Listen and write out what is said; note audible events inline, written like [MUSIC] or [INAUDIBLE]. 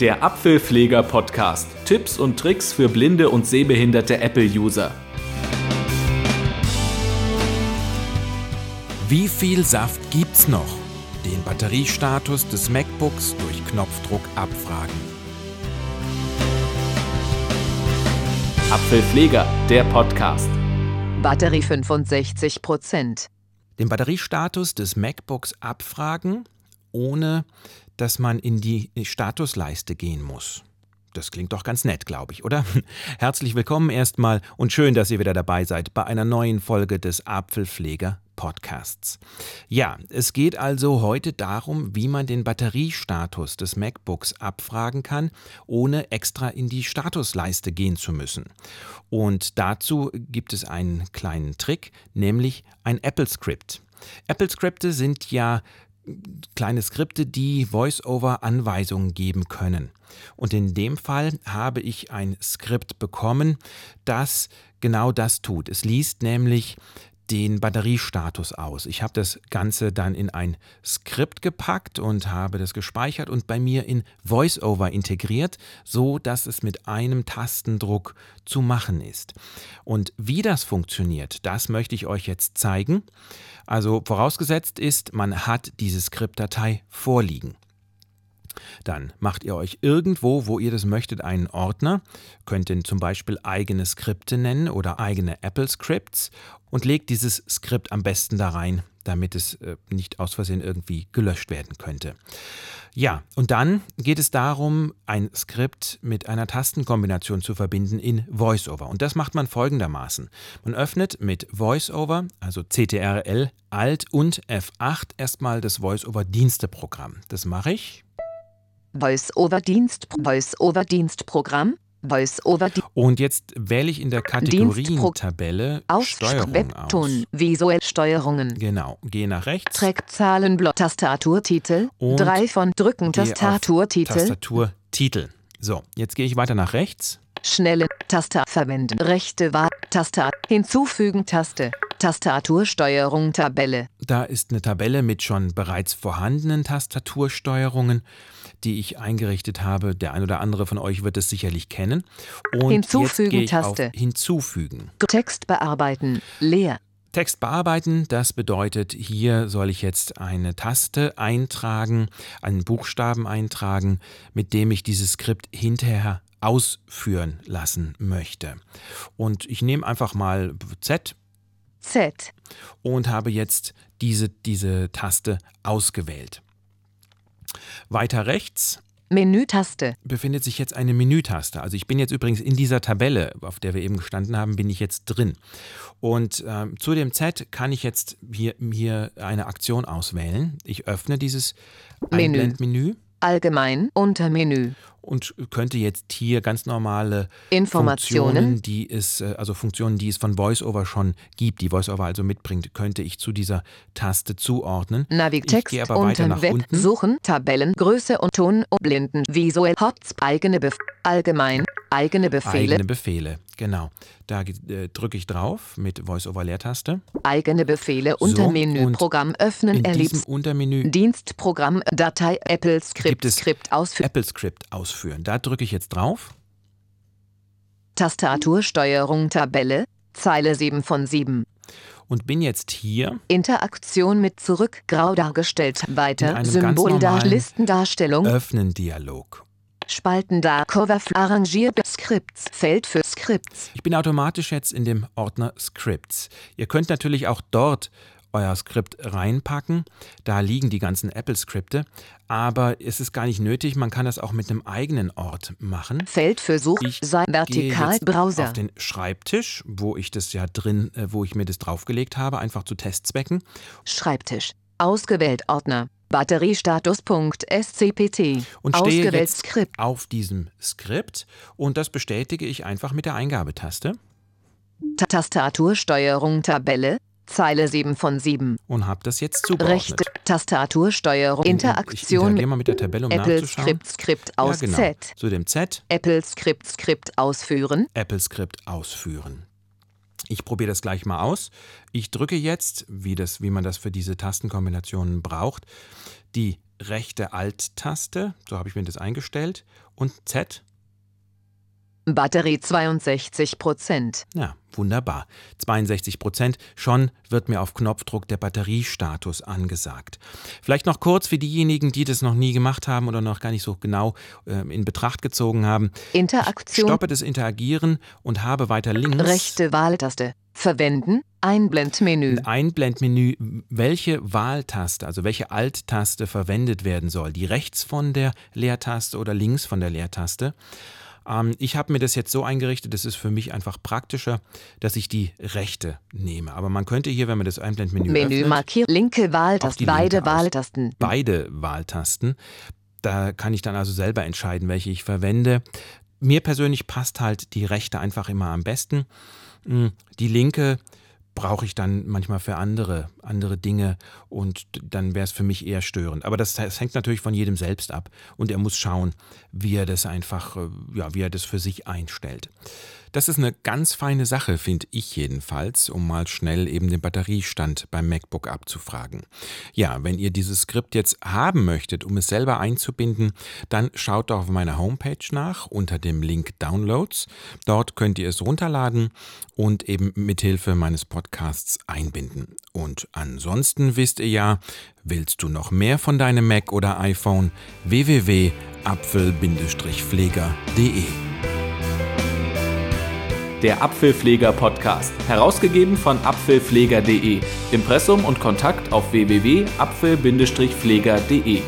der Apfelpfleger Podcast. Tipps und Tricks für blinde und sehbehinderte Apple-User. Wie viel Saft gibt's noch? Den Batteriestatus des MacBooks durch Knopfdruck abfragen. Apfelpfleger, der Podcast. Batterie 65%. Den Batteriestatus des MacBooks abfragen, ohne dass man in die Statusleiste gehen muss. Das klingt doch ganz nett, glaube ich, oder? [LAUGHS] Herzlich willkommen erstmal und schön, dass ihr wieder dabei seid bei einer neuen Folge des Apfelpfleger Podcasts. Ja, es geht also heute darum, wie man den Batteriestatus des MacBooks abfragen kann, ohne extra in die Statusleiste gehen zu müssen. Und dazu gibt es einen kleinen Trick, nämlich ein Apple Script. Apple Skripte sind ja kleine Skripte, die Voice-over-Anweisungen geben können. Und in dem Fall habe ich ein Skript bekommen, das genau das tut. Es liest nämlich den Batteriestatus aus. Ich habe das Ganze dann in ein Skript gepackt und habe das gespeichert und bei mir in VoiceOver integriert, so dass es mit einem Tastendruck zu machen ist. Und wie das funktioniert, das möchte ich euch jetzt zeigen. Also vorausgesetzt ist, man hat diese Skriptdatei vorliegen. Dann macht ihr euch irgendwo, wo ihr das möchtet, einen Ordner, könnt den zum Beispiel eigene Skripte nennen oder eigene Apple Scripts und legt dieses Skript am besten da rein, damit es äh, nicht aus Versehen irgendwie gelöscht werden könnte. Ja, und dann geht es darum, ein Skript mit einer Tastenkombination zu verbinden in VoiceOver. Und das macht man folgendermaßen. Man öffnet mit VoiceOver, also CTRL, Alt und F8 erstmal das VoiceOver-Diensteprogramm. Das mache ich. Voice-over-Dienst, Voice-over-Dienstprogramm, Voice-over Und jetzt wähle ich in der Kategorientabelle Steuerung aus. Ton, visuell Steuerungen. Genau, gehe nach rechts. Track Zahlenblock, Tastaturtitel, Und 3 von Drücken, Tastaturtitel, Tastaturtitel. So, jetzt gehe ich weiter nach rechts. schnelle Taster verwenden, rechte Wahl, Taster, hinzufügen Taste, Tastatursteuerung Tabelle, Da ist eine Tabelle mit schon bereits vorhandenen Tastatursteuerungen, die ich eingerichtet habe. Der ein oder andere von euch wird es sicherlich kennen. Und Hinzufügen Taste. Hinzufügen. Text bearbeiten, leer, Text bearbeiten, das bedeutet, hier soll ich jetzt eine Taste eintragen, einen Buchstaben eintragen, mit dem ich dieses Skript hinterher ausführen lassen möchte. Und ich nehme einfach mal Z Z, und habe jetzt diese, diese Taste ausgewählt. Weiter rechts Menütaste, befindet sich jetzt eine Menütaste. Also ich bin jetzt übrigens in dieser Tabelle, auf der wir eben gestanden haben, bin ich jetzt drin. Und ähm, zu dem Z kann ich jetzt hier, hier eine Aktion auswählen. Ich öffne dieses Menü. Einblendmenü allgemein, Untermenü, und könnte jetzt hier ganz normale Informationen. Funktionen, die es, äh, also Funktionen, die es von VoiceOver schon gibt, die VoiceOver also mitbringt, könnte ich zu dieser Taste zuordnen. Navig Ich Text gehe aber weiter unten nach Web unten. suchen, Tabellen, Größe und Ton und Blinden, visuell, Hots, eigene Bef allgemein, eigene Befehle, Eigene Befehle, genau. Da äh, drücke ich drauf mit VoiceOver-Leertaste. eigene Befehle, Untermenü, und Programm öffnen, In diesem Untermenü Dienstprogramm, Datei, Apple es Skript ausführen, Apple Script ausführen. Da drücke ich jetzt drauf. Tastatursteuerung, Tabelle, Zeile 7 von 7. und bin jetzt hier Interaktion mit zurück, grau dargestellt, weiter, Symbol da, Listendarstellung, Öffnen Dialog. Spalten da, Cover, arrangierte Skripts, Feld für Skripts, Ich bin automatisch jetzt in dem Ordner Scripts. Ihr könnt natürlich auch dort euer Skript reinpacken. Da liegen die ganzen Apple-Skripte. Aber es ist gar nicht nötig. Man kann das auch mit einem eigenen Ort machen. Feld für Such, Ich sei gehe vertikal, jetzt Browser, auf den Schreibtisch, wo ich das ja drin, äh, wo ich mir das draufgelegt habe, einfach zu Testzwecken. Schreibtisch, ausgewählt Ordner, Batteriestatus.scpt, Und stehe ausgewählt jetzt Skript, auf diesem Skript und das bestätige ich einfach mit der Eingabetaste Ta- Tastatursteuerung Tabelle, Zeile 7 von 7, und habe das jetzt zugeordnet. rechte Tastatursteuerung, Ich Interaktion mit mal mit der Tabelle, um Apple. Skript, Skript aus ja, genau. Z, Zu dem Z Apple Skript, Skript ausführen, Apple Script ausführen. Ich probiere das gleich mal aus. Ich drücke jetzt, wie, das, wie man das für diese Tastenkombinationen braucht, die rechte Alt-Taste, so habe ich mir das eingestellt, und Z. Batterie 62 Prozent. Ja, wunderbar. 62 Prozent. Schon wird mir auf Knopfdruck der Batteriestatus angesagt. Vielleicht noch kurz für diejenigen, die das noch nie gemacht haben oder noch gar nicht so genau äh, in Betracht gezogen haben. Interaktion. Ich stoppe das Interagieren und habe weiter links. Rechte Wahltaste. Verwenden. Einblendmenü. Ein Einblendmenü, welche Wahltaste, also welche Alt-Taste verwendet werden soll. Die rechts von der Leertaste oder links von der Leertaste. Ähm, ich habe mir das jetzt so eingerichtet, das ist für mich einfach praktischer, dass ich die rechte nehme. Aber man könnte hier, wenn man das Einblendmenü Menü öffnet, markiert. Linke Wahltaste. Beide linke. Wahltasten. beide Wahltasten. Da kann ich dann also selber entscheiden, welche ich verwende. Mir persönlich passt halt die rechte einfach immer am besten. Mm, Die linke brauche ich dann manchmal für andere, andere Dinge und dann wäre es für mich eher störend. Aber das, das hängt natürlich von jedem selbst ab und er muss schauen, wie er das einfach, äh, ja, wie er das für sich einstellt. Das ist eine ganz feine Sache, finde ich jedenfalls, um mal schnell eben den Batteriestand beim MacBook abzufragen. Ja, wenn ihr dieses Skript jetzt haben möchtet, um es selber einzubinden, dann schaut doch auf meiner Homepage nach unter dem Link Downloads. Dort könnt ihr es runterladen und eben mithilfe meines Podcasts einbinden. Und ansonsten wisst ihr ja, willst du noch mehr von deinem Mac oder iPhone? www.apfel-pfleger.de Der Apfelpfleger Podcast, herausgegeben von apfelpfleger.de. Impressum und Kontakt auf www.apfel-pfleger.de.